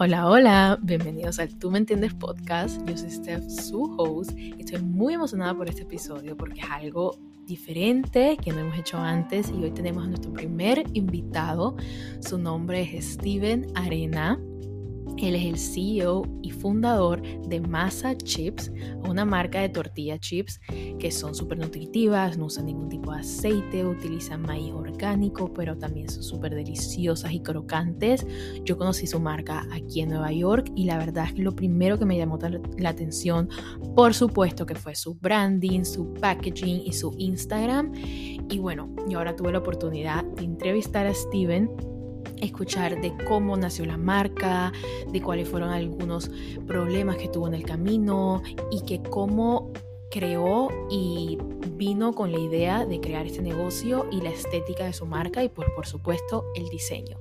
Hola, hola, bienvenidos al Tú Me Entiendes podcast. Yo soy Steph, su host. Estoy muy emocionada por este episodio porque es algo diferente que no hemos hecho antes y hoy tenemos a nuestro primer invitado. Su nombre es Steven Arena. Él es el CEO y fundador de Masa Chips, una marca de tortilla chips que son súper nutritivas, no usan ningún tipo de aceite, utilizan maíz orgánico, pero también son súper deliciosas y crocantes. Yo conocí su marca aquí en Nueva York y la verdad es que lo primero que me llamó la atención, por supuesto, que fue su branding, su packaging y su Instagram. Y bueno, yo ahora tuve la oportunidad de entrevistar a Steven escuchar de cómo nació la marca, de cuáles fueron algunos problemas que tuvo en el camino y que cómo creó y vino con la idea de crear este negocio y la estética de su marca y por, por supuesto el diseño.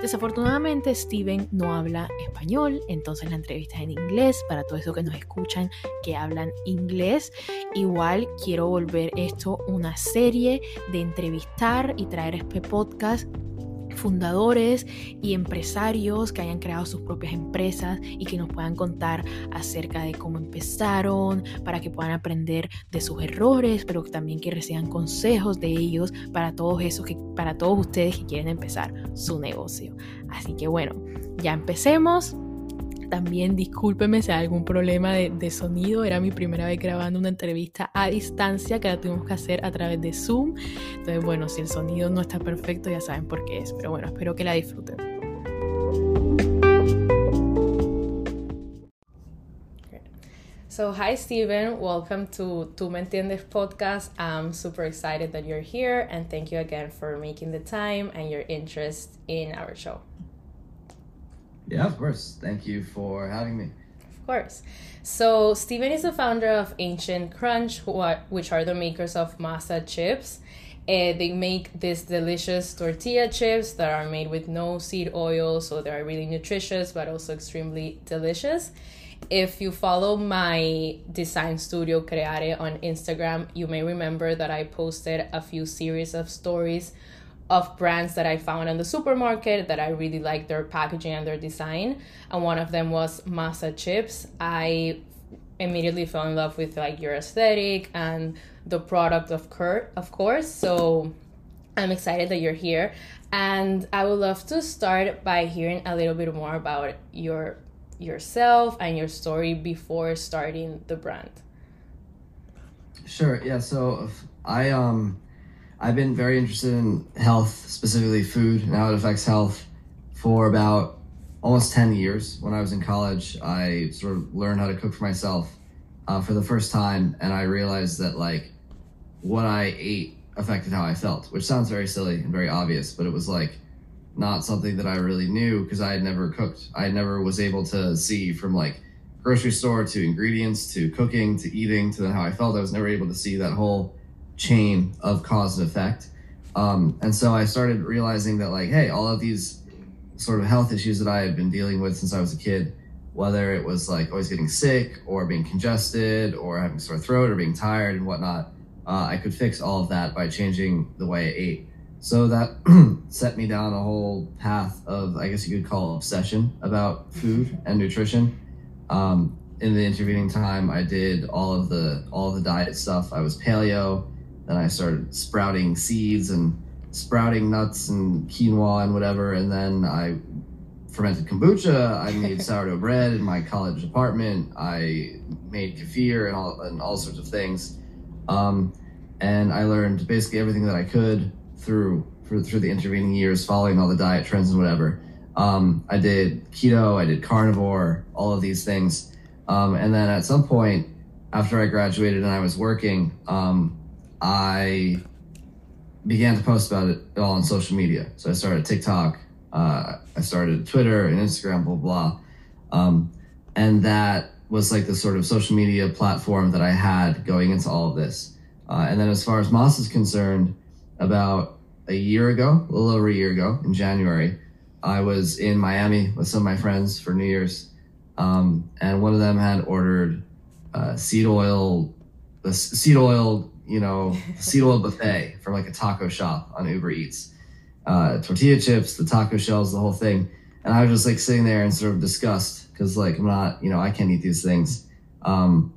Desafortunadamente Steven no habla español, entonces la entrevista es en inglés para todos esos que nos escuchan que hablan inglés. Igual quiero volver esto una serie de entrevistar y traer este podcast fundadores y empresarios que hayan creado sus propias empresas y que nos puedan contar acerca de cómo empezaron, para que puedan aprender de sus errores, pero también que reciban consejos de ellos para todos esos que para todos ustedes que quieren empezar su negocio. Así que bueno, ya empecemos. También discúlpeme si hay algún problema de, sonido. Era mi primera vez grabando una entrevista a distancia que la tuvimos que hacer a través de Zoom. Entonces, bueno, si el sonido no está perfecto, ya saben por qué es. Pero bueno, espero que la disfruten. So, hi, Steven. Welcome to Tu Me Entiendes podcast. I'm super excited that you're here, and thank you again for making the time and your interest in our show. Yeah, of course. Thank you for having me. Of course. So, Steven is the founder of Ancient Crunch, which are the makers of masa chips. Uh, they make these delicious tortilla chips that are made with no seed oil, so they are really nutritious but also extremely delicious. If you follow my design studio Creare on Instagram, you may remember that I posted a few series of stories of brands that I found in the supermarket that I really liked their packaging and their design. And one of them was Masa Chips. I immediately fell in love with like your aesthetic and the product of Kurt, of course. So I'm excited that you're here. And I would love to start by hearing a little bit more about your yourself and your story before starting the brand. Sure. Yeah. So I um I've been very interested in health, specifically food and how it affects health, for about almost 10 years. When I was in college, I sort of learned how to cook for myself uh, for the first time, and I realized that, like, what I ate affected how I felt, which sounds very silly and very obvious, but it was like not something that I really knew because I had never cooked. I never was able to see from like grocery store to ingredients to cooking to eating to how I felt. I was never able to see that whole chain of cause and effect. Um, and so I started realizing that, like, hey, all of these sort of health issues that I had been dealing with since I was a kid, whether it was like always getting sick or being congested or having sore throat or being tired and whatnot, uh, I could fix all of that by changing the way I ate. So that set me down a whole path of, I guess you could call obsession about food and nutrition. Um, in the intervening time, I did all of the all of the diet stuff. I was paleo. Then I started sprouting seeds and sprouting nuts and quinoa and whatever. And then I fermented kombucha. I made sourdough bread in my college apartment. I made kefir and all and all sorts of things. Um, and I learned basically everything that I could through for, through the intervening years, following all the diet trends and whatever. Um, I did keto, I did carnivore, all of these things. Um, and then at some point, after I graduated and I was working, um, I began to post about it all on social media. So I started TikTok, uh, I started Twitter and Instagram, blah blah, um, and that was like the sort of social media platform that I had going into all of this. Uh, and then as far as Masa's concerned, about a year ago, a little over a year ago, in January, I was in Miami with some of my friends for New Year's, um, and one of them had ordered uh, seed oil, the seed oil you know, oil buffet from like a taco shop on Uber Eats. Uh, tortilla chips, the taco shells, the whole thing. and I was just like sitting there in sort of disgust because like I'm not, you know, I can't eat these things um,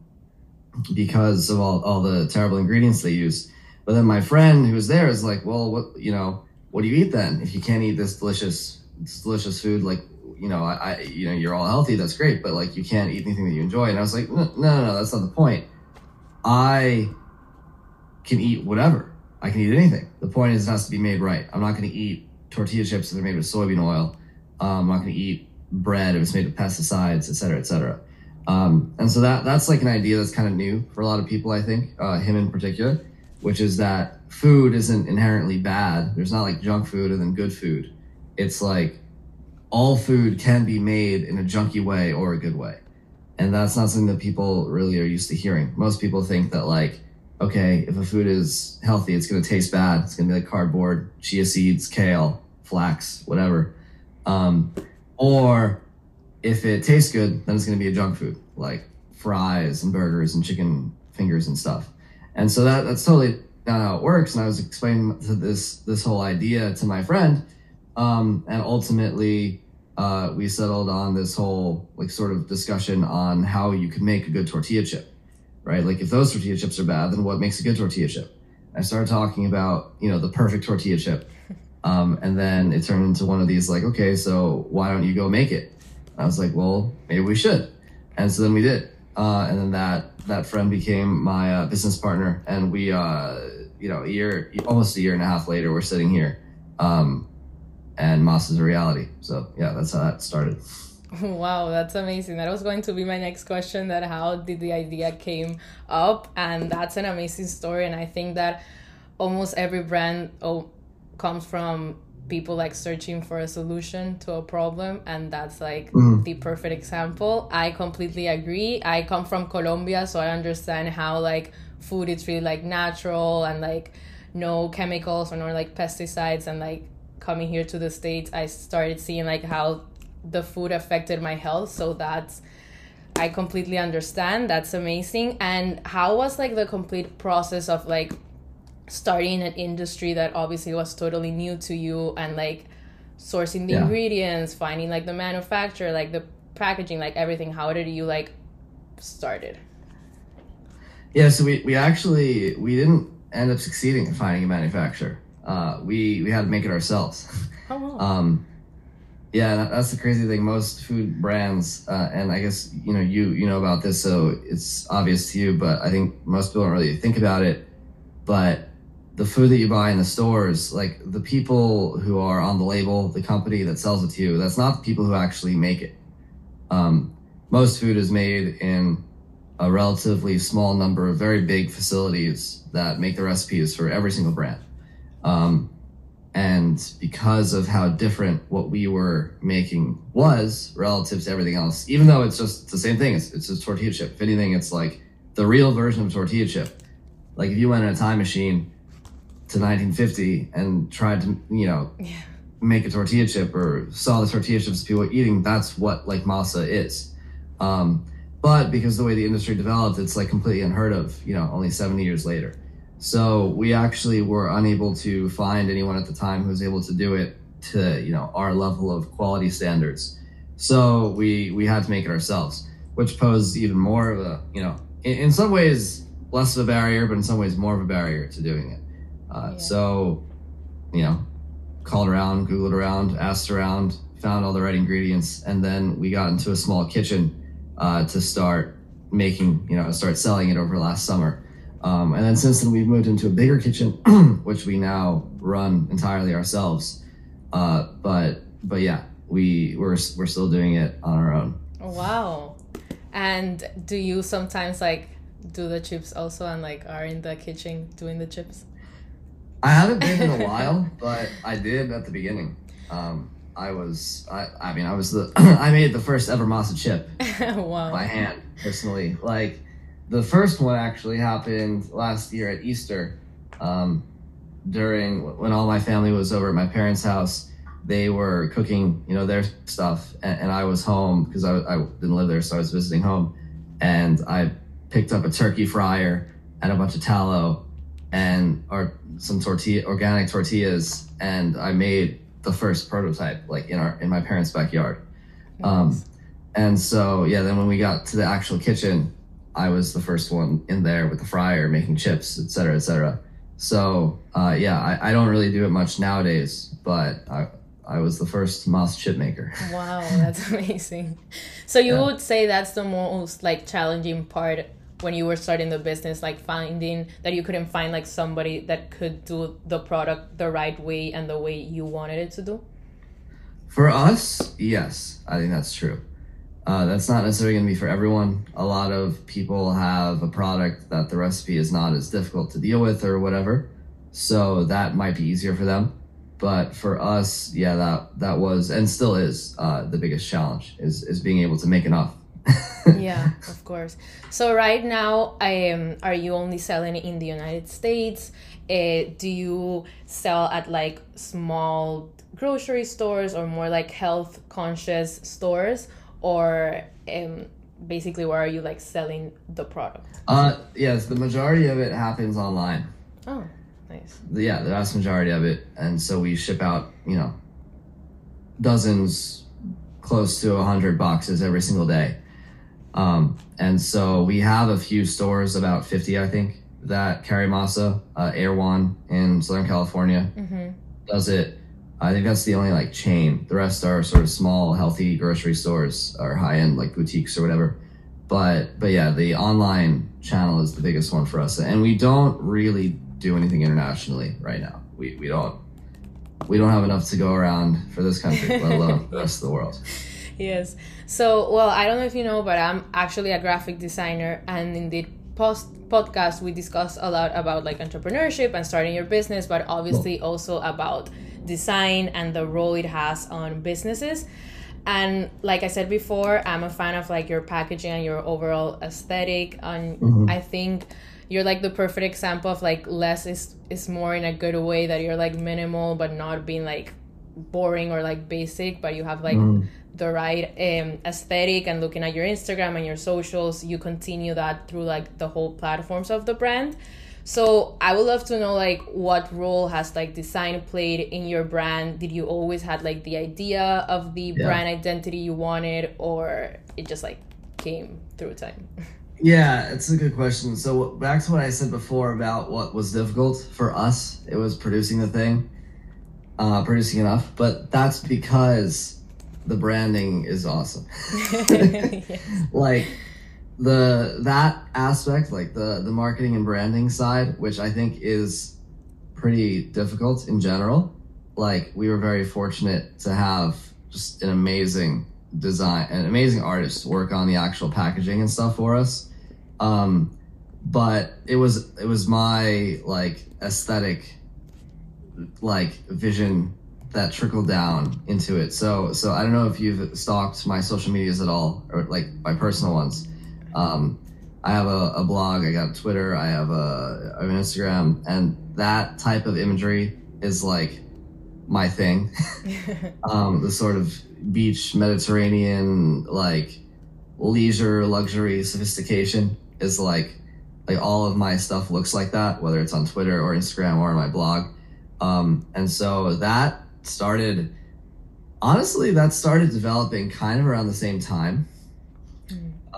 because of all, all the terrible ingredients they use. But then my friend who was there is like, well, what, you know, what do you eat then? If you can't eat this delicious, this delicious food, like, you know, I, I, you know, you're all healthy. That's great. But like, you can't eat anything that you enjoy. And I was like, no, no, no, that's not the point. I can eat whatever. I can eat anything. The point is, it has to be made right. I'm not going to eat tortilla chips that are made with soybean oil. Um, I'm not going to eat bread if it's made with pesticides, et cetera, et cetera. Um, and so that that's like an idea that's kind of new for a lot of people. I think uh, him in particular, which is that food isn't inherently bad. There's not like junk food and then good food. It's like all food can be made in a junky way or a good way. And that's not something that people really are used to hearing. Most people think that like, okay, if a food is healthy, it's going to taste bad. It's going to be like cardboard, chia seeds, kale, flax, whatever. Um, or if it tastes good, then it's going to be a junk food like fries and burgers and chicken fingers and stuff. And so that that's totally not how it works. And I was explaining this this whole idea to my friend, um, and ultimately uh, we settled on this whole like sort of discussion on how you could make a good tortilla chip, right? Like if those tortilla chips are bad, then what makes a good tortilla chip? I started talking about you know the perfect tortilla chip, um, and then it turned into one of these like, okay, so why don't you go make it? I was like, well, maybe we should, and so then we did, uh, and then that that friend became my uh, business partner, and we, uh, you know, a year, almost a year and a half later, we're sitting here. Um, and Masa's a reality. So yeah, that's how that started. Wow, that's amazing. That was going to be my next question that how did the idea came up and that's an amazing story and I think that almost every brand oh, comes from people like searching for a solution to a problem and that's like mm. the perfect example. I completely agree. I come from Colombia so I understand how like food is really like natural and like no chemicals or no like pesticides and like coming here to the states i started seeing like how the food affected my health so that's i completely understand that's amazing and how was like the complete process of like starting an industry that obviously was totally new to you and like sourcing the yeah. ingredients finding like the manufacturer like the packaging like everything how did you like started yeah so we, we actually we didn't end up succeeding in finding a manufacturer uh, we we had to make it ourselves. Oh, wow. um, yeah, that's the crazy thing. Most food brands, uh, and I guess you know you you know about this, so it's obvious to you. But I think most people don't really think about it. But the food that you buy in the stores, like the people who are on the label, the company that sells it to you, that's not the people who actually make it. Um, most food is made in a relatively small number of very big facilities that make the recipes for every single brand. Um, and because of how different what we were making was relative to everything else, even though it's just the same thing, it's, it's a tortilla chip. If anything, it's like the real version of tortilla chip. Like if you went in a time machine to 1950 and tried to, you know, yeah. make a tortilla chip or saw the tortilla chips people were eating, that's what like masa is. Um, but because the way the industry developed, it's like completely unheard of, you know, only 70 years later. So we actually were unable to find anyone at the time who was able to do it to you know our level of quality standards. So we we had to make it ourselves, which posed even more of a you know in, in some ways less of a barrier, but in some ways more of a barrier to doing it. Uh, yeah. So you know called around, googled around, asked around, found all the right ingredients, and then we got into a small kitchen uh, to start making you know start selling it over last summer. Um, and then since then, we've moved into a bigger kitchen, which we now run entirely ourselves. Uh, but but yeah, we we're we're still doing it on our own. Wow! And do you sometimes like do the chips also and like are in the kitchen doing the chips? I haven't been in a while, but I did at the beginning. Um, I was I I mean I was the I made the first ever masa chip wow. by hand personally. Like the first one actually happened last year at Easter. Um, during when all my family was over at my parents' house, they were cooking, you know, their stuff, and, and I was home because I, I didn't live there, so I was visiting home, and I picked up a turkey fryer and a bunch of tallow and or some tortilla organic tortillas, and I made the first prototype, like in our in my parents' backyard. Nice. Um, and so yeah, then when we got to the actual kitchen, I was the first one in there with the fryer making chips, et cetera, et cetera. So uh, yeah, I, I don't really do it much nowadays, but I, I was the first masa chip maker. Wow, that's amazing. So you Yeah. would say that's the most like challenging part when you were starting the business, like finding that you couldn't find like somebody that could do the product the right way and the way you wanted it to do. For us, yes, I think that's true. Uh, that's not necessarily going to be for everyone. A lot of people have a product that the recipe is not as difficult to deal with or whatever, so that might be easier for them. But for us, yeah, that that was and still is uh, the biggest challenge is is being able to make enough. yeah, of course. So right now, um, are you only selling in the United States? Uh, do you sell at like small grocery stores or more like health conscious stores, or um, basically where are you like selling the product? Uh, yes, the majority of it happens online. Oh, nice. yeah, the vast majority of it. And so we ship out, you know, dozens, close to a hundred boxes every single day. Um, and so we have a few stores, about 50, I think, that carry masa. Uh, Erewhon in Southern California Mm-hmm. does it. I think that's the only like chain. The rest are sort of small, healthy grocery stores or high end like boutiques or whatever. But but yeah, the online channel is the biggest one for us, and we don't really do anything internationally right now. We we don't we don't have enough to go around for this country, let alone the rest of the world. Yes. So, well, I don't know if you know, but I'm actually a graphic designer, and in the post podcast we discuss a lot about like entrepreneurship and starting your business, but obviously also about design and the role it has on businesses. And like I said before, I'm a fan of like your packaging and your overall aesthetic. And Mhm. I think you're like the perfect example of like less is is more in a good way that you're like minimal but not being like boring or like basic, but you have like Mhm. the right um, aesthetic and looking at your Instagram and your socials, you continue that through like the whole platforms of the brand. So I would love to know like what role has like design played in your brand? Did you always had like the idea of the Yeah. brand identity you wanted, or it just like came through time? Yeah, it's a good question. So back to what I said before about what was difficult for us, it was producing the thing, uh, producing enough. But that's because the branding is awesome. Yes. like the that aspect, like the the marketing and branding side, which I think is pretty difficult in general. Like we were very fortunate to have just an amazing design, an amazing artist work on the actual packaging and stuff for us. Um, but it was it was my like aesthetic like vision that trickled down into it. So so I don't know if you've stalked my social medias at all or like my personal ones. Um, I have a, a blog, I got Twitter, I have a an Instagram, and that type of imagery is like my thing. um, the sort of beach Mediterranean like leisure luxury sophistication is like like all of my stuff looks like that, whether it's on Twitter or Instagram or on my blog. Um, and so that started, honestly, that started developing kind of around the same time.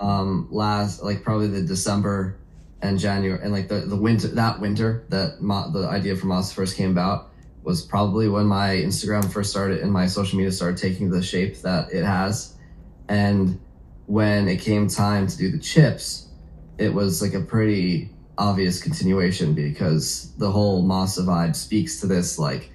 Um, last, like probably the December and January, and like the, the winter, that winter that Mo- the idea for Masa first came about was probably when my Instagram first started and my social media started taking the shape that it has. And when it came time to do the chips, it was like a pretty obvious continuation because the whole Masa vibe speaks to this like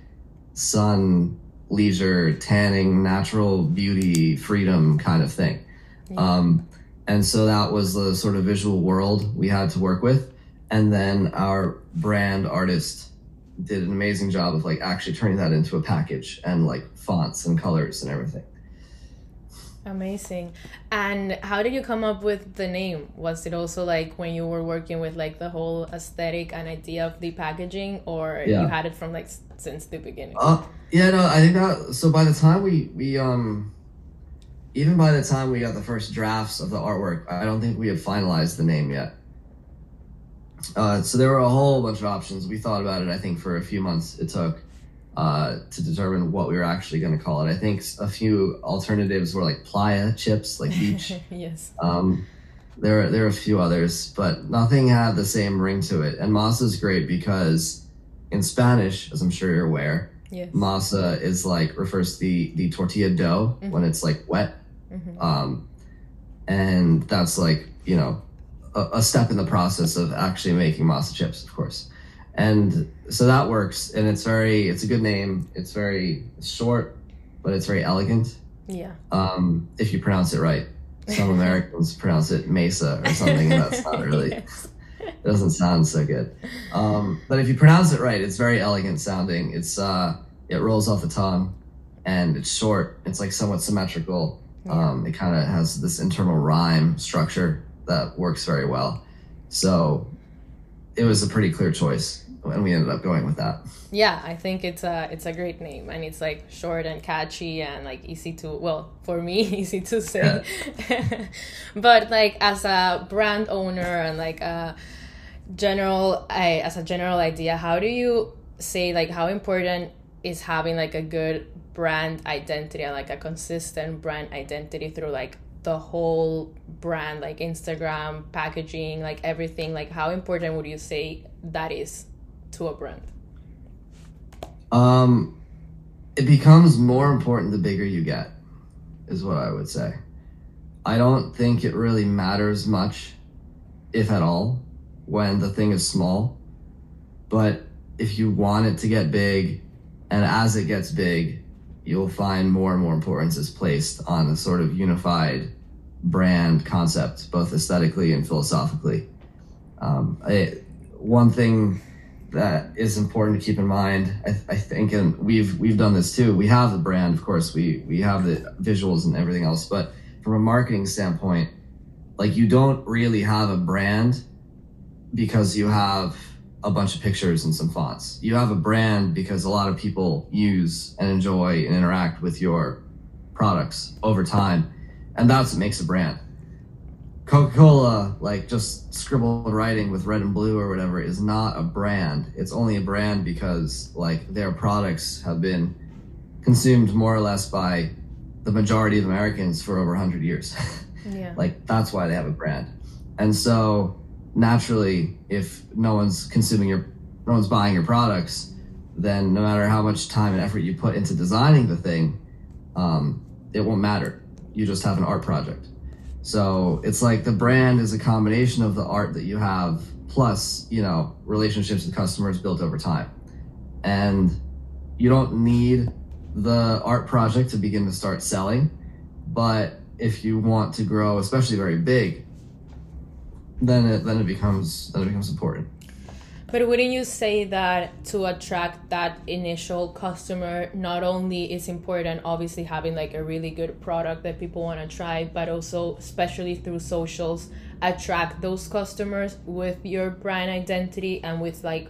sun, leisure, tanning, natural beauty, freedom kind of thing. Yeah. Um, and so that was the sort of visual world we had to work with. And then our brand artist did an amazing job of like actually turning that into a package and like fonts and colors and everything. Amazing. And how did you come up with the name? Was it also like when you were working with like the whole aesthetic and idea of the packaging, or Yeah. you had it from like since the beginning? Uh, yeah, no, I think that. So by the time we we um, even by the time we got the first drafts of the artwork, I don't think we had finalized the name yet. Uh, so there were a whole bunch of options. We thought about it. I think for a few months it took, uh, to determine what we were actually going to call it. I think a few alternatives were like playa chips, like beach. yes. Um, there, there are a few others, but nothing had the same ring to it. And masa is great because in Spanish, as I'm sure you're aware, Yes. masa is like refers to the the tortilla dough when it's like wet Mhm. um, and that's like you know a, a step in the process of actually making masa chips of course and so that works and it's very it's a good name it's very short but it's very elegant Yeah. um, if you pronounce it right some americans pronounce it mesa or something and that's not really Yes. it doesn't sound so good. Um, but if you pronounce it right, it's very elegant sounding. It's uh, it rolls off the tongue, and it's short. It's like somewhat symmetrical. Um, it kind of has this internal rhyme structure that works very well. So it was a pretty clear choice, and we ended up going with that. Yeah, I think it's a it's a great name and it's like short and catchy and like easy to well for me easy to say. but like as a brand owner and like a general I as a general idea, how do you say like how important is having like a good brand identity and like a consistent brand identity through like the whole brand like Instagram, packaging, like everything, like how important would you say that is to a brand? Um, it becomes more important the bigger you get, is what I would say. I don't think it really matters much, if at all, when the thing is small. But if you want it to get big, and as it gets big, you'll find more and more importance is placed on a sort of unified brand concept, both aesthetically and philosophically. Um, I, one thing that is important to keep in mind. I, I think, and we've we've done this too. We have the brand, of course. We we have the visuals and everything else, but from a marketing standpoint, like you don't really have a brand because you have a bunch of pictures and some fonts. You have a brand because a lot of people use and enjoy and interact with your products over time, and that's what makes a brand. Coca-Cola, like just scribbled writing with red and blue or whatever, is not a brand. It's only a brand because like their products have been consumed more or less by the majority of Americans for over 100 years. Yeah. like that's why they have a brand. And so naturally, if no one's consuming your, no one's buying your products, then no matter how much time and effort you put into designing the thing, um, it won't matter. You just have an art project. So it's like the brand is a combination of the art that you have plus, you know, relationships with customers built over time. And you don't need the art project to begin to start selling, but if you want to grow, especially very big, then it then it becomes then it becomes important. But wouldn't you say that to attract that initial customer, not only is important, obviously having like a really good product that people want to try, but also, especially through socials, attract those customers with your brand identity and with like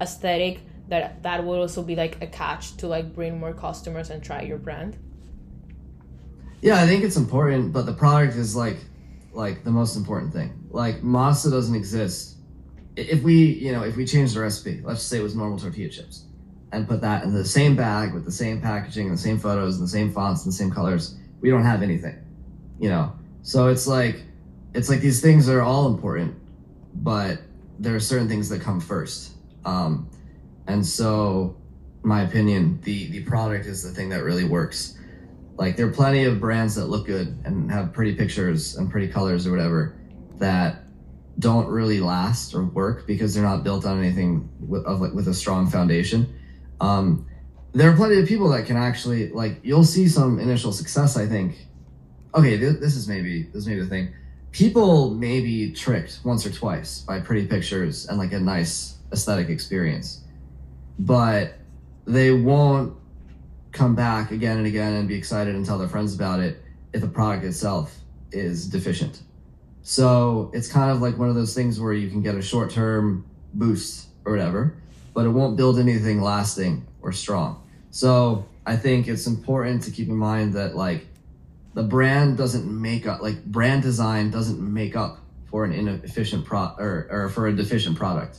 aesthetic. That that would also be like a catch to like bring more customers and try your brand. Yeah, I think it's important, but the product is like like the most important thing. Like masa doesn't exist. If we, you know, if we change the recipe, let's say it was normal tortilla chips, and put that in the same bag with the same packaging and the same photos and the same fonts and the same colors, we don't have anything. You know. So it's like it's like these things are all important, but there are certain things that come first. Um, and so, my opinion, the the product is the thing that really works like there are plenty of brands that look good and have pretty pictures and pretty colors or whatever that don't really last or work because they're not built on anything with, of like with a strong foundation. Um, there are plenty of people that can actually like you'll see some initial success. I think. Okay, th- this is maybe this is maybe the thing. People may be tricked once or twice by pretty pictures and like a nice aesthetic experience, but they won't come back again and again and be excited and tell their friends about it if the product itself is deficient. So it's kind of like one of those things where you can get a short term boost or whatever, but it won't build anything lasting or strong. So I think it's important to keep in mind that like the brand doesn't make up like brand design doesn't make up for an inefficient pro or, or for a deficient product.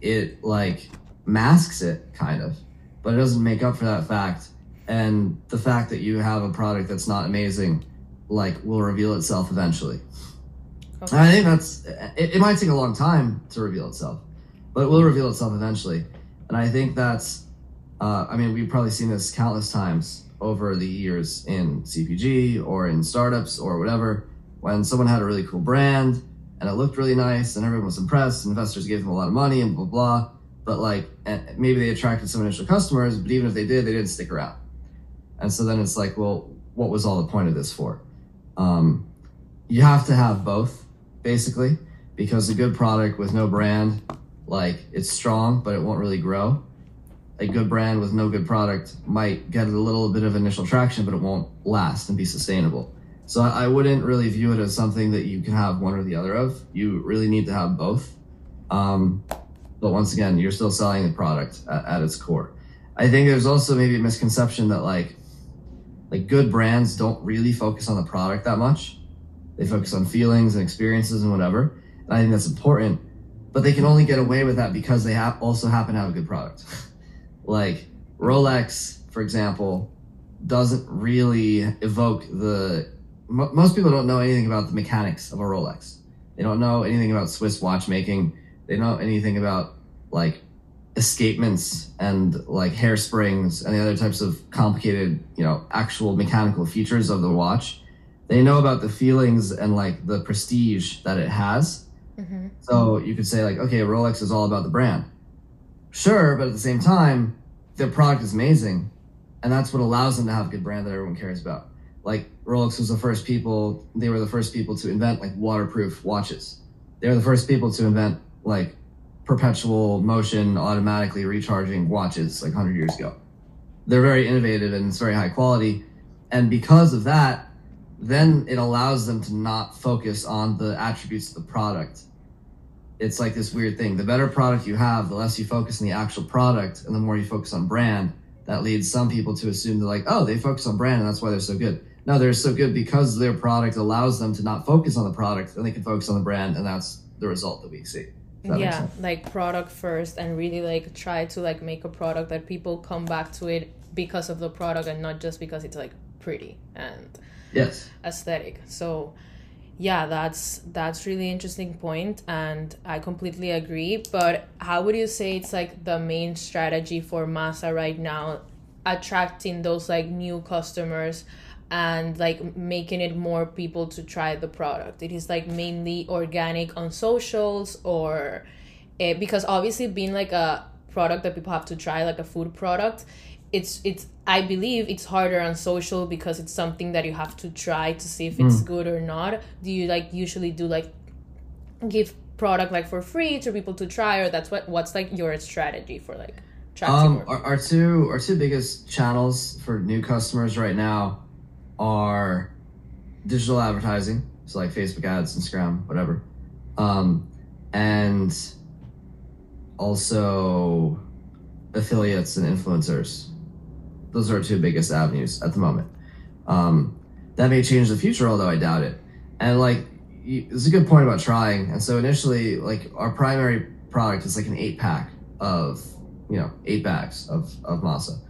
It like masks it kind of but it doesn't make up for that fact. And the fact that you have a product that's not amazing, like, will reveal itself eventually. Okay. I think that's it, it might take a long time to reveal itself, but it will reveal itself eventually. And I think that's, uh, I mean, we've probably seen this countless times over the years in CPG or in startups or whatever, when someone had a really cool brand and it looked really nice and everyone was impressed, investors gave them a lot of money and blah, blah, blah. But like, maybe they attracted some initial customers, but even if they did, they didn't stick around. And so then it's like, well, what was all the point of this for? Um, you have to have both, basically, because a good product with no brand, like it's strong, but it won't really grow. A good brand with no good product might get a little bit of initial traction, but it won't last and be sustainable. So I wouldn't really view it as something that you can have one or the other of. You really need to have both. Um, but once again, you're still selling the product at, at its core. I think there's also maybe a misconception that like like good brands don't really focus on the product that much. They focus on feelings and experiences and whatever. And I think that's important, but they can only get away with that because they have also happen to have a good product. like Rolex, for example, doesn't really evoke the. most people don't know anything about the mechanics of a Rolex. They don't know anything about Swiss watchmaking. They don't know anything about like escapements and like hairsprings and the other types of complicated, you know, actual mechanical features of the watch. They know about the feelings and like the prestige that it has. Mm-hmm. So you could say like, okay, Rolex is all about the brand. Sure, but at the same time, their product is amazing, and that's what allows them to have a good brand that everyone cares about. Like Rolex was the first people; they were the first people to invent like waterproof watches. They were the first people to invent like perpetual motion, automatically recharging watches like 100 years ago. They're very innovative and it's very high quality. And because of that, then it allows them to not focus on the attributes of the product. It's like this weird thing. The better product you have, the less you focus on the actual product, and the more you focus on brand. That leads some people to assume they're like, oh, they focus on brand and that's why they're so good. No, they're so good because their product allows them to not focus on the product, and they can focus on the brand, and that's the result that we see yeah like product first and really like try to like make a product that people come back to it because of the product and not just because it's like pretty and yes. aesthetic. So yeah that's that's really interesting point and i completely agree but how would you say it's like the main strategy for masa right now attracting those like new customers and like making it more people to try the product. It is like mainly organic on socials or uh, because obviously being like a product that people have to try like a food product it's it's i believe it's harder on social because it's something that you have to try to see if it's mm. good or not. Do you like usually do like give product like for free to people to try or that's what what's like your strategy for like um our, our two our two biggest channels for new customers right now are digital advertising, so like Facebook ads, Instagram, whatever, um, and also affiliates and influencers. Those are our two biggest avenues at the moment. Um, that may change the future, although I doubt it. And like, it's a good point about trying. And so initially, like our primary product is like an eight pack of, you know, eight bags of, of masa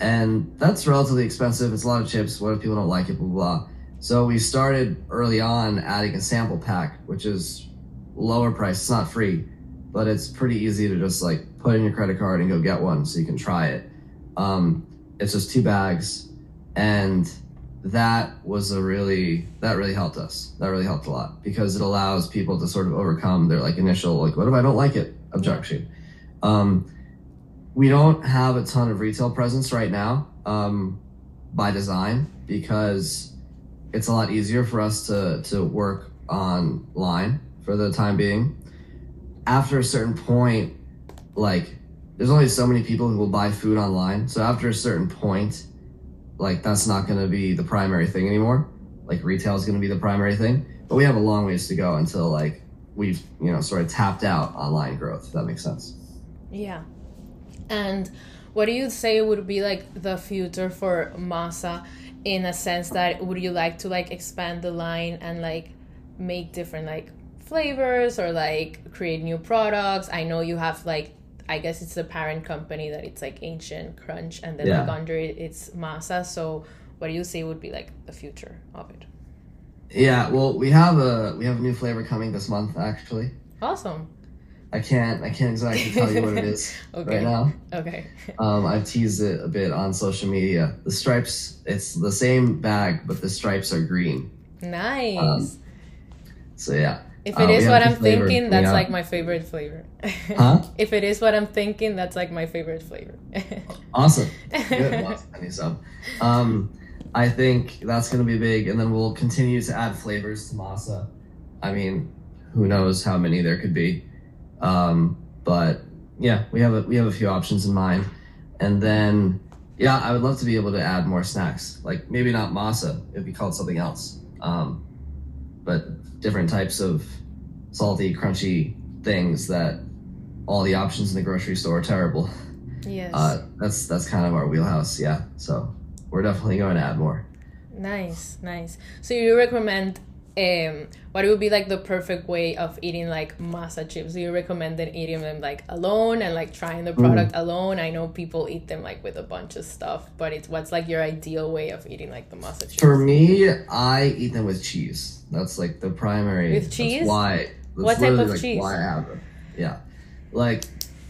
and that's relatively expensive. It's a lot of chips. What if people don't like it? Blah blah. So we started early on adding a sample pack, which is lower price. It's not free, but it's pretty easy to just like put in your credit card and go get one, so you can try it. Um, it's just two bags, and that was a really that really helped us. That really helped a lot because it allows people to sort of overcome their like initial like, what if I don't like it objection. Um, we don't have a ton of retail presence right now um, by design because it's a lot easier for us to, to work online for the time being. After a certain point, like there's only so many people who will buy food online. So after a certain point, like that's not going to be the primary thing anymore. Like retail is going to be the primary thing, but we have a long ways to go until like we've you know sort of tapped out online growth. If that makes sense. Yeah, and what do you say would be like the future for Masa in a sense that would you like to like expand the line and like make different like flavors or like create new products? I know you have like I guess it's the parent company that it's like ancient crunch, and then Yeah. like under it it's masa. So what do you say would be like the future of it? Yeah, well, we have a we have a new flavor coming this month. Actually, Awesome. I can't I can't exactly tell you what it is Okay. right now. Okay. Um, I've teased it a bit on social media. The stripes, it's the same bag, but the stripes are green. Nice. Um, So yeah. if uh, it we is what I'm thinking, that's like my favorite flavor. Huh? if it is what I'm thinking, that's like my favorite flavor. Awesome. Good. Um, I think that's going to be big, and then we'll continue to add flavors to masa. I mean, who knows how many there could be, um, but yeah, we have a we have a few options in mind, and then yeah, I would love to be able to add more snacks, like maybe not masa, it'd be called something else, um, but different types of salty, crunchy things that all the options in the grocery store are terrible. yes. Uh, that's that's kind of our wheelhouse, yeah. So we're definitely going to add more. Nice, nice. So you recommend um what would be like the perfect way of eating like masa chips? Do you recommend them eating them like alone and like trying the product alone? I know people eat them like with a bunch of stuff, but it's what's like your ideal way of eating like the masa chips? For me, I eat them with cheese. That's like the primary. With that's cheese? why? That's What type of like, cheese? Why I have them? Yeah, like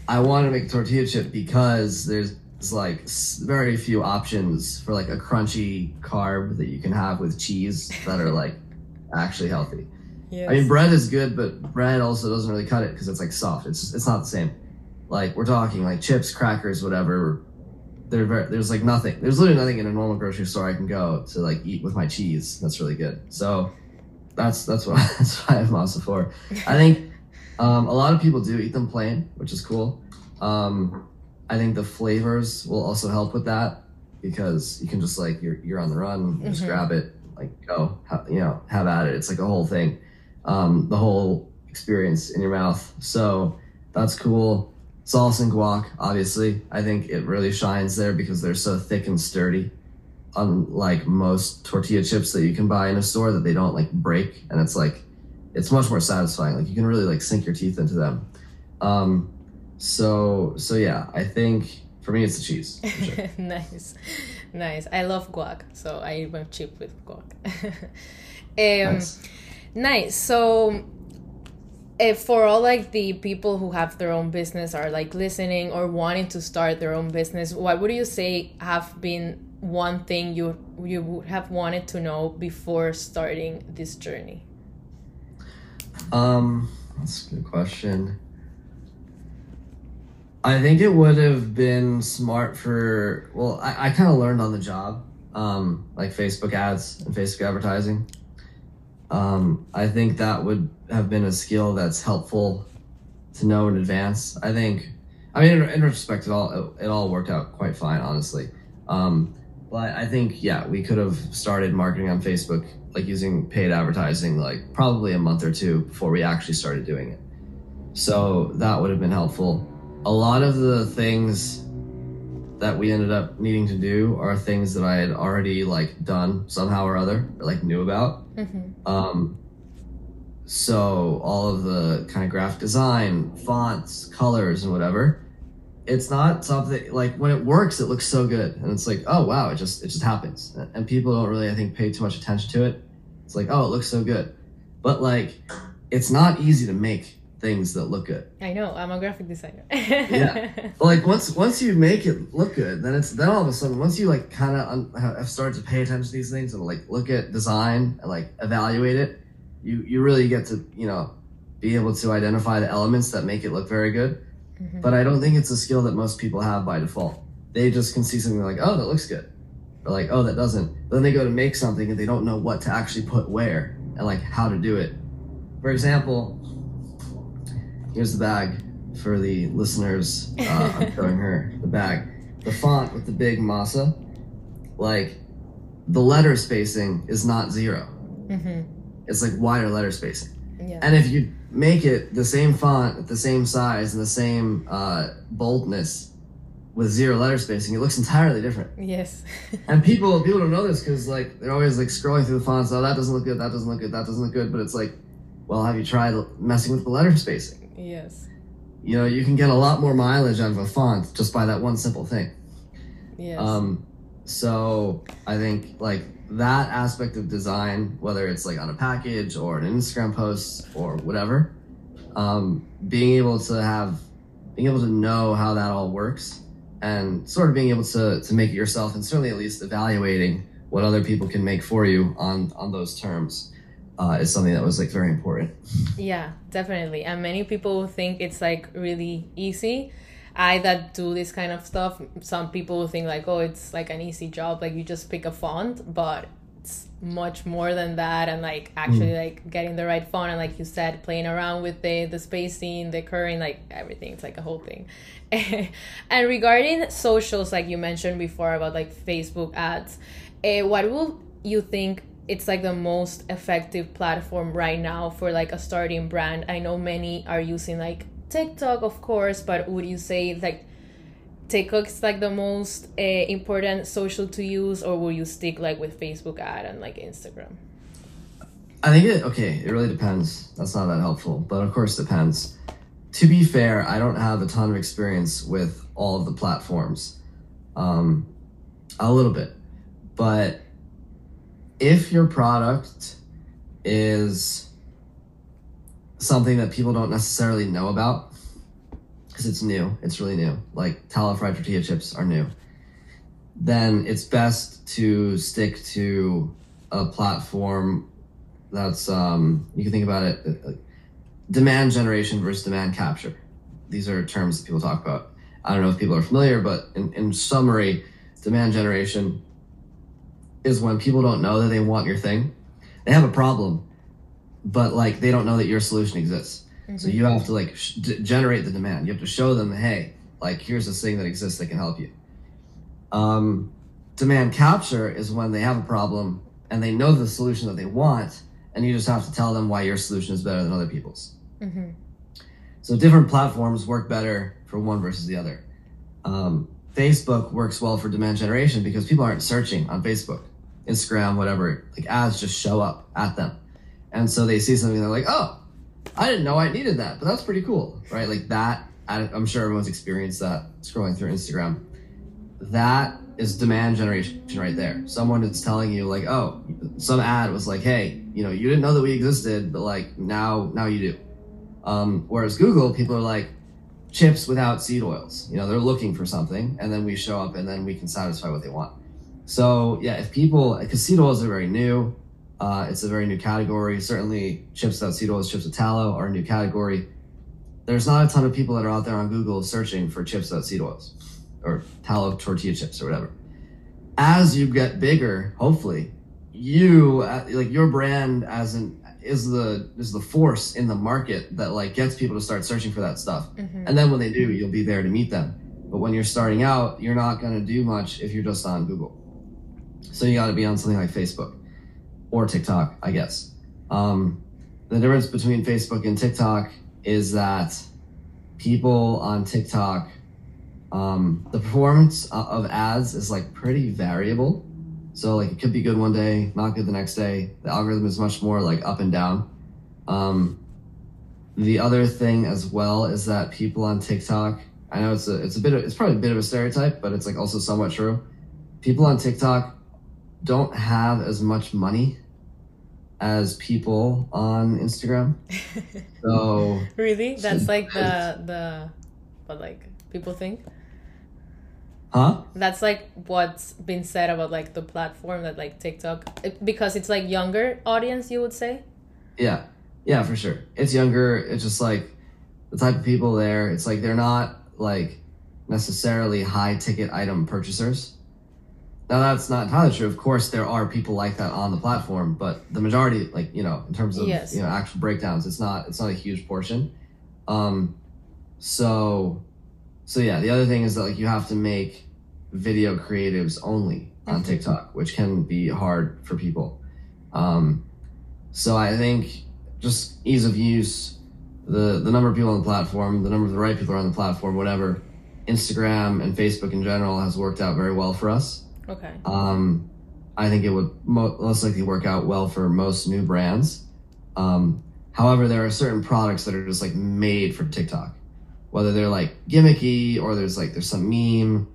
I want to make a tortilla chip because there's like very few options for like a crunchy carb that you can have with cheese that are like actually healthy. yes. I mean, bread is good, but bread also doesn't really cut it because it's like soft. It's it's not the same. Like we're talking like chips, crackers, whatever. They're very, there's like nothing. There's literally nothing in a normal grocery store I can go to like eat with my cheese. That's really good. So that's that's what that's what I have masa for. I think um, a lot of people do eat them plain, which is cool. Um, I think the flavors will also help with that because you can just like you're you're on the run, you just grab it, like go, ha- you know, have at it. It's like a whole thing, um, the whole experience in your mouth. So that's cool. Sauce and guac, obviously, I think it really shines there because they're so thick and sturdy. Unlike most tortilla chips that you can buy in a store, that they don't like break, and it's like it's much more satisfying. Like you can really like sink your teeth into them. Um, so so yeah, I think for me it's the cheese. sure. nice, nice. I love guac, so I eat my chip with guac. um, Nice. Nice. So, if for all like the people who have their own business are like listening or wanting to start their own business, what would you say have been one thing you you would have wanted to know before starting this journey? Um, that's a good question. I think it would have been smart for well, I, I kind of learned on the job, um, like Facebook ads and Facebook advertising. Um, I think that would have been a skill that's helpful to know in advance. I think, I mean, in, in retrospect, it all it, all worked out quite fine, honestly. Um, but I think yeah, we could have started marketing on Facebook, like using paid advertising, like probably a month or two before we actually started doing it. So that would have been helpful. A lot of the things that we ended up needing to do are things that I had already like done somehow or other, or like knew about. Mm-hmm. Um, so all of the kind of graphic design, fonts, colors, and whatever. It's not something like when it works, it looks so good, and it's like, oh wow, it just it just happens, and people don't really, I think, pay too much attention to it. It's like, oh, it looks so good, but like, it's not easy to make things that look good. I know. I'm a graphic designer. Yeah. Like once once you make it look good, then it's then all of a sudden once you like kind of un- have started to pay attention to these things and like look at design and like evaluate it, you you really get to you know be able to identify the elements that make it look very good. Mhm. But I don't think it's a skill that most people have by default. They just can see something like oh that looks good, or like oh that doesn't. Then they go to make something and they don't know what to actually put where and like how to do it. For example, here's the bag for the listeners. Uh, I'm showing her the bag. The font with the big masa, like the letter spacing is not zero. Mhm. It's like wider letter spacing. Yeah. And if you make it the same font, at the same size, and the same uh, boldness with zero letter spacing, it looks entirely different. yes. And people people don't know this because like they're always like scrolling through the fonts. Oh, that doesn't look good. That doesn't look good. That doesn't look good. But it's like, well, have you tried messing with the letter spacing? Yes. you know, you can get a lot more mileage out of a font just by that one simple thing. Yes. Um, so I think like that aspect of design, whether it's like on a package or an Instagram post or whatever, um, being able to have, being able to know how that all works, and sort of being able to to make it yourself, and certainly at least evaluating what other people can make for you on on those terms. Uh, is something that was like very important. Yeah, definitely. And many people think it's like really easy. I that do this kind of stuff, some people think like, oh, it's like an easy job, like you just pick a font, but it's much more than that and like actually mm. like getting the right font and like you said, playing around with the the spacing, the kerning, like everything. It's like a whole thing. and regarding socials, like you mentioned before about like Facebook ads, uh, what will you think it's like the most effective platform right now for like a starting brand. I know many are using like TikTok, of course, but would you say like TikTok is like the most uh, important social to use, or will you stick like with Facebook ad and like Instagram? I think it okay. It really depends. That's not that helpful, but of course depends. To be fair, I don't have a ton of experience with all of the platforms, um, a little bit, but if your product is something that people don't necessarily know about, because it's new, it's really new, like tallow fried tortilla chips are new, then it's best to stick to a platform that's, um, you can think about it, uh, demand generation versus demand capture. These are terms that people talk about. I don't know if people are familiar, but in, in summary, demand generation is when people don't know that they want your thing. They have a problem, but like they don't know that your solution exists. Mm-hmm. So you have to like sh- generate the demand. You have to show them, hey, like here's this thing that exists that can help you. Um, demand capture is when they have a problem and they know the solution that they want, and you just have to tell them why your solution is better than other people's. Mm-hmm. So different platforms work better for one versus the other. Um, Facebook works well for demand generation because people aren't searching on Facebook. Instagram, whatever, like ads just show up at them. And so they see something, they're like, oh, I didn't know I needed that, but that's pretty cool, right? Like that, I'm sure everyone's experienced that scrolling through Instagram. That is demand generation right there. Someone is telling you like, oh, some ad was like, hey, you know, you didn't know that we existed, but like now, now you do. Um, whereas Google, people are like, chips without seed oils. You know, they're looking for something, and then we show up, and then we can satisfy what they want. So yeah, if people, because seed oils are very new, uh, it's a very new category. Certainly, chips without seed oils, chips with tallow are a new category. There's not a ton of people that are out there on Google searching for chips without seed oils or tallow tortilla chips or whatever. As you get bigger, hopefully, you uh, like your brand as an is the is the force in the market that like gets people to start searching for that stuff. Mm-hmm. And then when they do, you'll be there to meet them. But when you're starting out, you're not going to do much if you're just on Google. So you got to be on something like Facebook or TikTok, I guess. Um, the difference between Facebook and TikTok is that people on TikTok, um, the performance of ads is like pretty variable. So like it could be good one day, not good the next day. The algorithm is much more like up and down. Um, the other thing as well is that people on TikTok, I know it's a it's a bit of, it's probably a bit of a stereotype, but it's like also somewhat true. People on TikTok don't have as much money as people on Instagram. so really, that's like the the what like people think. Huh? That's like what's been said about like the platform that like TikTok because it's like younger audience. You would say. Yeah, yeah, for sure. It's younger. It's just like the type of people there. It's like they're not like necessarily high ticket item purchasers. Now that's not entirely true. Of course, there are people like that on the platform, but the majority, like you know, in terms of yes. you know actual breakdowns, it's not it's not a huge portion. Um, so, so yeah. The other thing is that like you have to make video creatives only on mm-hmm. TikTok, which can be hard for people. Um, so I think just ease of use, the the number of people on the platform, the number of the right people on the platform, whatever. Instagram and Facebook in general has worked out very well for us. Okay. Um, I think it would mo- most likely work out well for most new brands. Um, however, there are certain products that are just like made for TikTok, whether they're like gimmicky or there's like there's some meme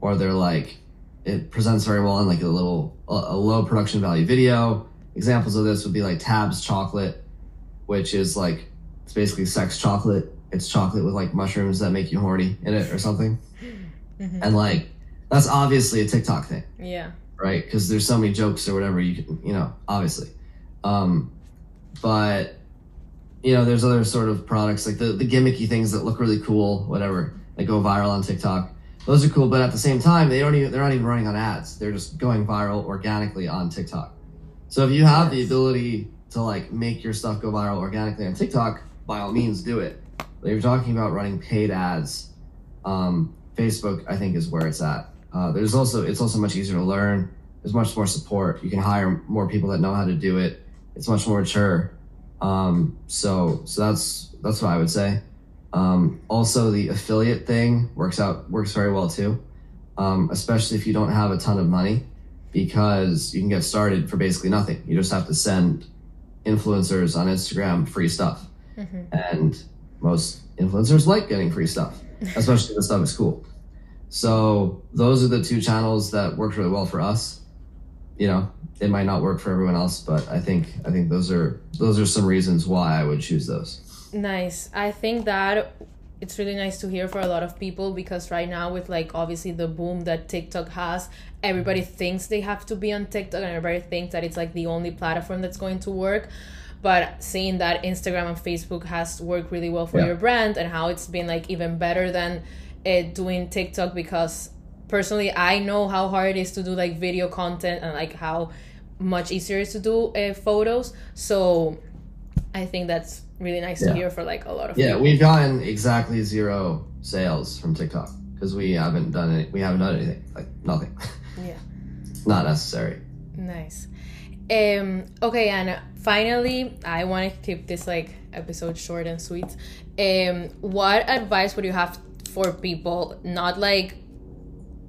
or they're like it presents very well in like a little a, a low production value video. Examples of this would be like Tabs chocolate, which is like it's basically sex chocolate. It's chocolate with like mushrooms that make you horny in it or something. Mhm. And like that's obviously a TikTok thing yeah. right? Because there's so many jokes or whatever you can, you know, obviously. Um, but you know, there's other sort of products like the the gimmicky things that look really cool, whatever, that go viral on TikTok. Those are cool, but at the same time, they don't even they're not even running on ads. They're just going viral organically on TikTok. So if you have the ability to like make your stuff go viral organically on TikTok, by all means do it. But you're talking about running paid ads, um, Facebook I think is where it's at. Uh, there's also it's also much easier to learn. There's much more support. You can hire more people that know how to do it. It's much more mature. Um, so so that's that's what I would say. Um, also, the affiliate thing works out works very well too, um, especially if you don't have a ton of money, because you can get started for basically nothing. You just have to send influencers on Instagram free stuff, Mhm. and most influencers like getting free stuff, especially if the stuff is cool. So those are the two channels that worked really well for us. You know, it might not work for everyone else, but I think I think those are those are some reasons why I would choose those. Nice. I think that it's really nice to hear for a lot of people because right now with like obviously the boom that TikTok has, everybody thinks they have to be on TikTok and everybody thinks that it's like the only platform that's going to work. But seeing that Instagram and Facebook has worked really well for Yeah. your brand and how it's been like even better than it doing TikTok because personally I know how hard it is to do like video content and like how much easier it is to do uh, photos. So I think that's really nice to hear for like a lot of Yeah, people. we've gotten exactly zero sales from TikTok because we haven't done it. We haven't done anything, like nothing. Yeah. Not necessary. Nice. Um okay, and finally, I want to keep this like episode short and sweet. Um what advice would you have for people not like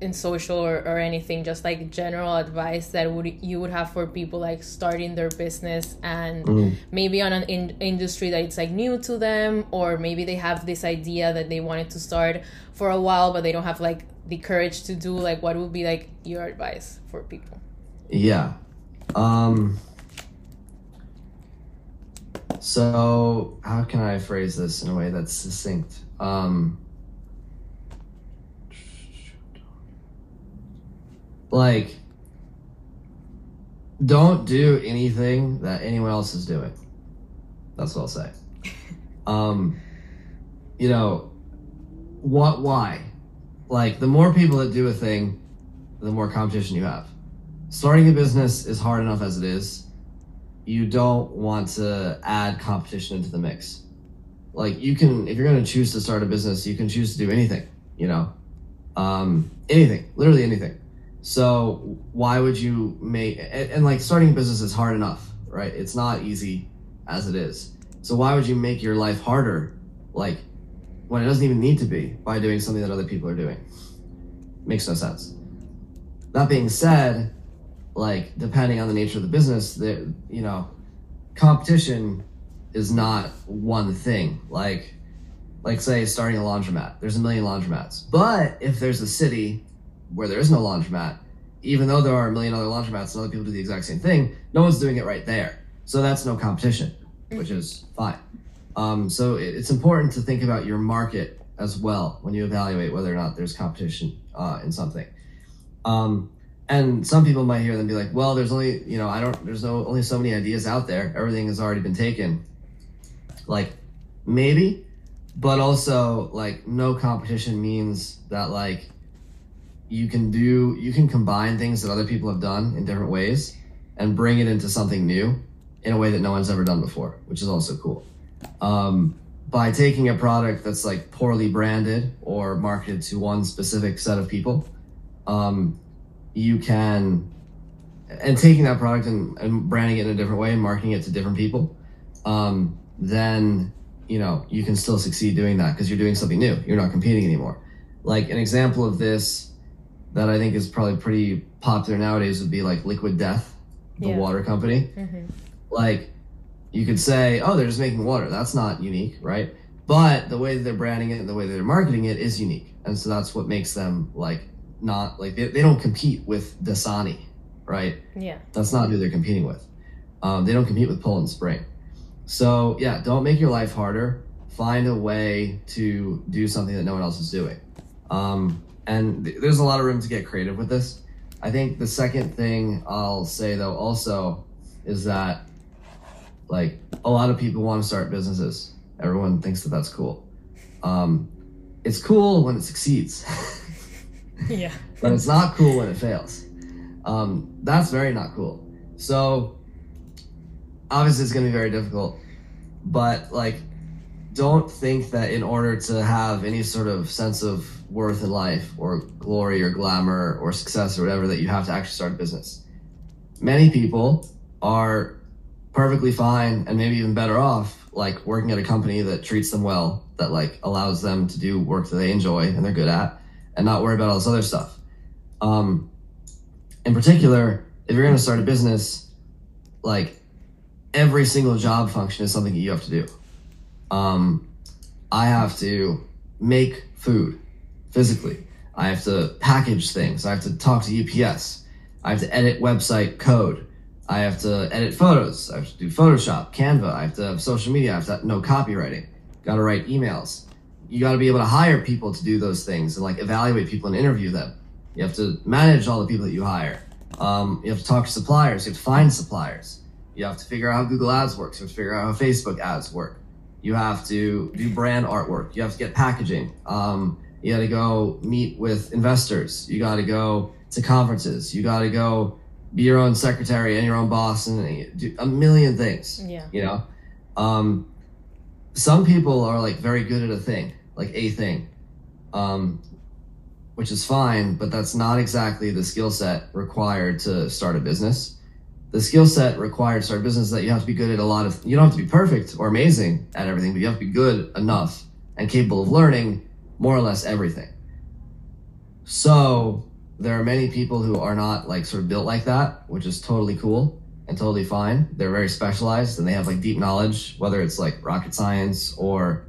in social or, or anything just like general advice that would you would have for people like starting their business and Mhm. maybe on an in- industry that it's like new to them or maybe they have this idea that they wanted to start for a while but they don't have like the courage to do like what would be like your advice for people Yeah. Um. So how can I phrase this in a way that's succinct? Um. Like, don't do anything that anyone else is doing. That's what I'll say. Um, you know, what? Why? Like, the more people that do a thing, the more competition you have. Starting a business is hard enough as it is. You don't want to add competition into the mix. Like, you can, if you're going to choose to start a business, you can choose to do anything. You know, um, anything, literally anything. So why would you make and, and like starting a business is hard enough, right? It's not easy as it is. So why would you make your life harder, like when it doesn't even need to be, by doing something that other people are doing? Makes no sense. That being said, like depending on the nature of the business, there you know, competition is not one thing. Like like say starting a laundromat. There's a million laundromats. But if there's a city where there is no laundromat, even though there are a million other laundromats and other people do the exact same thing, no one's doing it right there. So that's no competition, which is fine. Um, so it, it's important to think about your market as well when you evaluate whether or not there's competition uh, in something. Um, and some people might hear them be like, "Well, there's only you know I don't there's no only so many ideas out there. Everything has already been taken." Like maybe, but also like no competition means that like you can do you can combine things that other people have done in different ways and bring it into something new in a way that no one's ever done before which is also cool. Um, by taking a product that's like poorly branded or marketed to one specific set of people um, you can and taking that product and, and branding it in a different way and marketing it to different people um, then you know you can still succeed doing that because you're doing something new. You're not competing anymore. Like an example of this that I think is probably pretty popular nowadays would be like Liquid Death, the Yeah. water company. mm-hmm. Like you could say, oh, they're just making water. That's not unique, right? but the way that they're branding it and the way that they're marketing it is unique, and so that's what makes them like not like they, they don't compete with Dasani, right? Yeah. That's not who they're competing with. Um, they don't compete with Poland Spring. So yeah, don't make your life harder. Find a way to do something that no one else is doing. Um, and th- there's a lot of room to get creative with this. I think the second thing I'll say though also is that like a lot of people want to start businesses. Everyone thinks that that's cool. Um, it's cool when it succeeds. Yeah. but it's not cool when it fails. Um, that's very not cool. So obviously it's going to be very difficult, but like, don't think that in order to have any sort of sense of worth in life or glory or glamour or success or whatever that you have to actually start a business. Many people are perfectly fine and maybe even better off like working at a company that treats them well, that like allows them to do work that they enjoy and they're good at and not worry about all this other stuff. Um, in particular, if you're going to start a business, like every single job function is something that you have to do. Um, I have to make food physically. I have to package things. I have to talk to UPS. I have to edit website code. I have to edit photos. I have to do Photoshop, Canva. I have to have social media. I have to know copywriting. Got to write emails you got to be able to hire people to do those things and like evaluate people and interview them. You have to manage all the people that you hire. Um, you have to talk to suppliers. You have to find suppliers. You have to figure out how Google Ads works. You have to figure out how Facebook ads work. You have to do brand artwork. You have to get packaging. Um, you got to go meet with investors. You got to go to conferences. You got to go be your own secretary and your own boss and do a million things. Yeah. You know, um, some people are like very good at a thing like a thing, um, which is fine, but that's not exactly the skill set required to start a business. The skill set required to start a business that you have to be good at a lot of, you don't have to be perfect or amazing at everything, but you have to be good enough and capable of learning more or less everything. So there are many people who are not like sort of built like that, which is totally cool and totally fine. They're very specialized and they have like deep knowledge, whether it's like rocket science or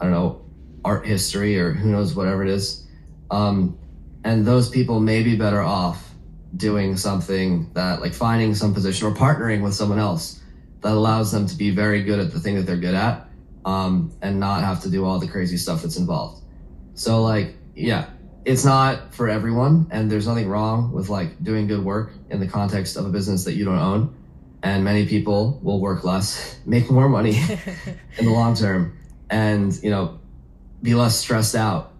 I don't know, art history or who knows whatever it is. Um, and those people may be better off doing something that like finding some position or partnering with someone else that allows them to be very good at the thing that they're good at um, and not have to do all the crazy stuff that's involved. So like, yeah, it's not for everyone and there's nothing wrong with like doing good work in the context of a business that you don't own. And many people will work less, make more money in the long term and, you know, be less stressed out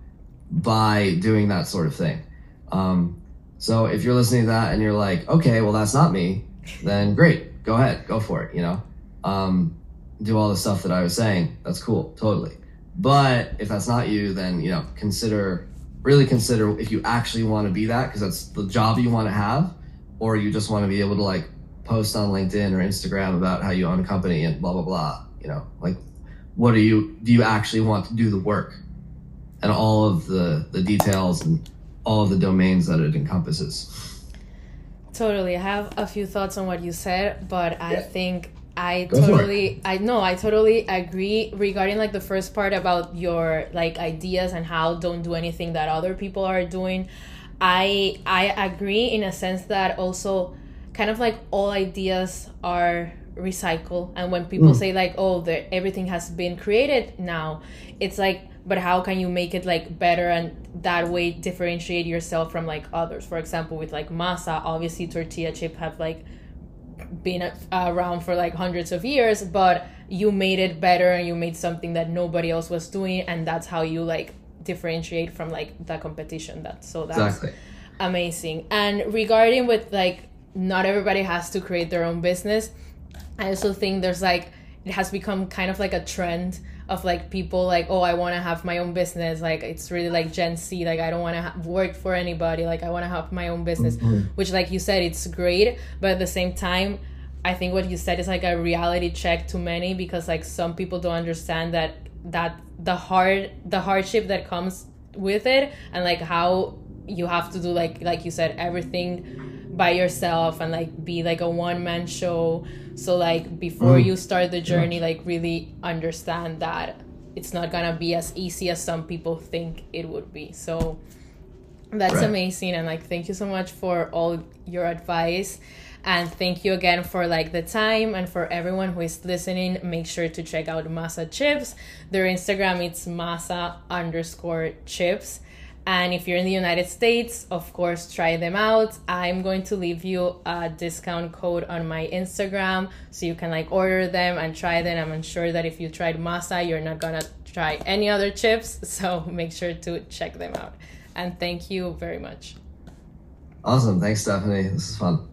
by doing that sort of thing. Um, so if you're listening to that and you're like, okay, well, that's not me, then great, go ahead, go for it, you know? Um, do all the stuff that I was saying. That's cool, totally. But if that's not you, then, you know, consider, really consider if you actually want to be that, because that's the job you want to have, or you just want to be able to like post on LinkedIn or Instagram about how you own a company and blah, blah, blah, you know, like what do you do you actually want to do the work and all of the the details and all the domains that it encompasses. Totally. I have a few thoughts on what you said but i Yeah. think i Go totally i know i totally agree regarding like the first part about your like ideas and how don't do anything that other people are doing. I i agree in a sense that also kind of like all ideas are recycle. And when people Mm. say like oh the everything has been created now it's like but how can you make it like better and that way differentiate yourself from like others? For example with like masa obviously tortilla chip have like been around for like hundreds of years but you made it better and you made something that nobody else was doing and that's how you like differentiate from like the competition. That so that's exactly. amazing. And regarding with like not everybody has to create their own business i also think there's like it has become kind of like a trend of like people like oh i want to have my own business. Like it's really like gen z like i don't want to ha- work for anybody. Like i want to have my own business mm-hmm. which like you said it's great but at the same time i think what you said is like a reality check to many because like some people don't understand that that the hard the hardship that comes with it and like how you have to do like like you said everything by yourself and like be like a one man show so like before Mm. you start the journey like really understand that it's not gonna be as easy as some people think it would be. So that's right. amazing and like thank you so much for all your advice and thank you again for like the time and for everyone who is listening make sure to check out masa chips their instagram it's masa underscore chips and if you're in the United States, of course, try them out. I'm going to leave you a discount code on my Instagram so you can like order them and try them. I'm sure that if you tried masa, you're not gonna try any other chips. So make sure to check them out. And thank you very much. Awesome. Thanks, Stephanie. This is fun.